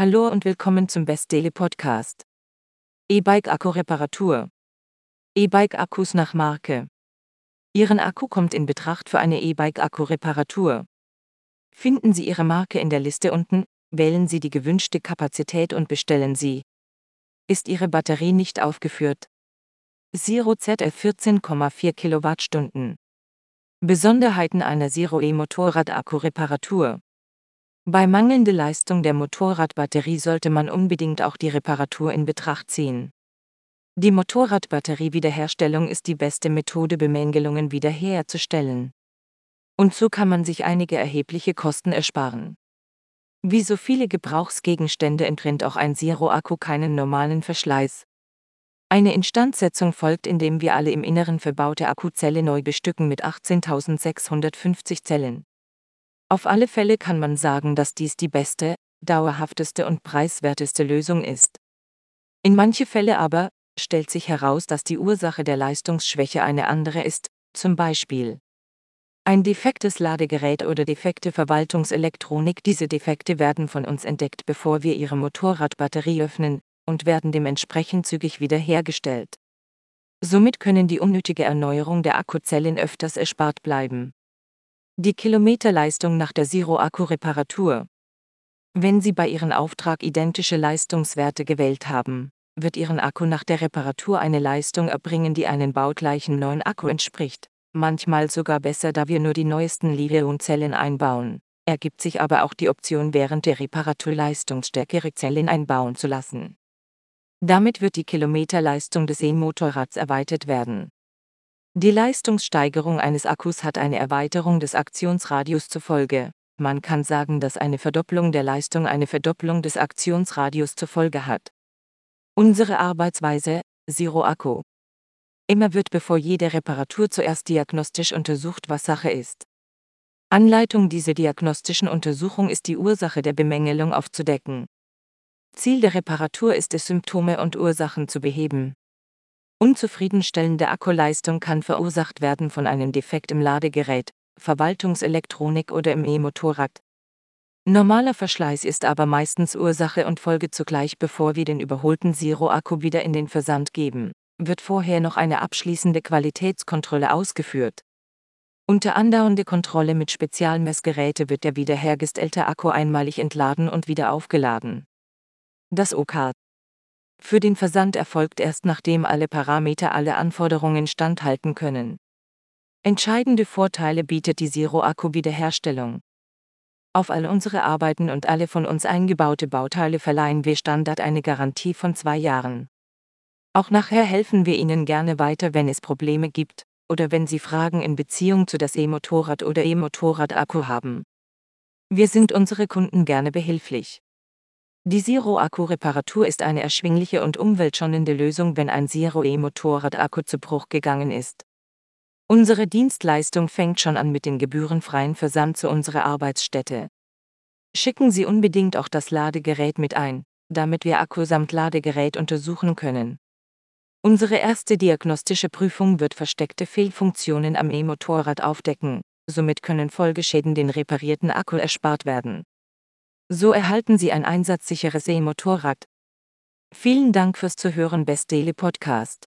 Hallo und willkommen zum Best Daily Podcast. E-Bike Akku Reparatur. E-Bike Akkus nach Marke. Ihren Akku kommt in Betracht für eine E-Bike Akku Reparatur. Finden Sie Ihre Marke in der Liste unten, wählen Sie die gewünschte Kapazität und bestellen Sie. Ist Ihre Batterie nicht aufgeführt? Zero ZF 14,4 Kilowattstunden. Besonderheiten einer Zero E Motorrad Akku Reparatur. Bei mangelnder Leistung der Motorradbatterie sollte man unbedingt auch die Reparatur in Betracht ziehen. Die Motorradbatterie-Wiederherstellung ist die beste Methode, Bemängelungen wiederherzustellen. Und so kann man sich einige erhebliche Kosten ersparen. Wie so viele Gebrauchsgegenstände entrennt auch ein Zero-Akku keinen normalen Verschleiß. Eine Instandsetzung folgt, indem wir alle im Inneren verbaute Akkuzelle neu bestücken mit 18.650 Zellen. Auf alle Fälle kann man sagen, dass dies die beste, dauerhafteste und preiswerteste Lösung ist. In manche Fälle aber stellt sich heraus, dass die Ursache der Leistungsschwäche eine andere ist, zum Beispiel ein defektes Ladegerät oder defekte Verwaltungselektronik. Diese Defekte werden von uns entdeckt, bevor wir ihre Motorradbatterie öffnen, und werden dementsprechend zügig wiederhergestellt. Somit können die unnötige Erneuerung der Akkuzellen öfters erspart bleiben. Die Kilometerleistung nach der Zero-Akku-Reparatur. Wenn Sie bei Ihrem Auftrag identische Leistungswerte gewählt haben, wird Ihren Akku nach der Reparatur eine Leistung erbringen, die einen baugleichen neuen Akku entspricht. Manchmal sogar besser, da wir nur die neuesten Lithium-Zellen einbauen. Ergibt sich aber auch die Option, während der Reparatur leistungsstärkere Zellen einbauen zu lassen. Damit wird die Kilometerleistung des E-Motorrads erweitert werden. Die Leistungssteigerung eines Akkus hat eine Erweiterung des Aktionsradius zur Folge. Man kann sagen, dass eine Verdopplung der Leistung eine Verdopplung des Aktionsradius zur Folge hat. Unsere Arbeitsweise, Zero Akku. Immer wird bevor jede Reparatur zuerst diagnostisch untersucht, was Sache ist. Anleitung dieser diagnostischen Untersuchung ist die Ursache der Bemängelung aufzudecken. Ziel der Reparatur ist es, Symptome und Ursachen zu beheben. Unzufriedenstellende Akkuleistung kann verursacht werden von einem Defekt im Ladegerät, Verwaltungselektronik oder im E-Motorrad. Normaler Verschleiß ist aber meistens Ursache und Folge zugleich, bevor wir den überholten Zero-Akku wieder in den Versand geben, wird vorher noch eine abschließende Qualitätskontrolle ausgeführt. Unter andauernde Kontrolle mit Spezialmessgeräte wird der wiederhergestellte Akku einmalig entladen und wieder aufgeladen. Das OK für den Versand erfolgt erst nachdem alle Parameter alle Anforderungen standhalten können. Entscheidende Vorteile bietet die Zero-Akku-Wiederherstellung. Auf all unsere Arbeiten und alle von uns eingebaute Bauteile verleihen wir Standard eine Garantie von zwei Jahren. Auch nachher helfen wir Ihnen gerne weiter, wenn es Probleme gibt, oder wenn Sie Fragen in Beziehung zu das E-Motorrad oder E-Motorrad-Akku haben. Wir sind unsere Kunden gerne behilflich. Die Zero-Akku-Reparatur ist eine erschwingliche und umweltschonende Lösung, wenn ein Zero-E-Motorrad-Akku zu Bruch gegangen ist. Unsere Dienstleistung fängt schon an mit dem gebührenfreien Versand zu unserer Arbeitsstätte. Schicken Sie unbedingt auch das Ladegerät mit ein, damit wir Akku samt Ladegerät untersuchen können. Unsere erste diagnostische Prüfung wird versteckte Fehlfunktionen am E-Motorrad aufdecken, somit können Folgeschäden den reparierten Akku erspart werden. So erhalten Sie ein einsatzsicheres E-Motorrad. Vielen Dank fürs Zuhören Best Daily Podcast.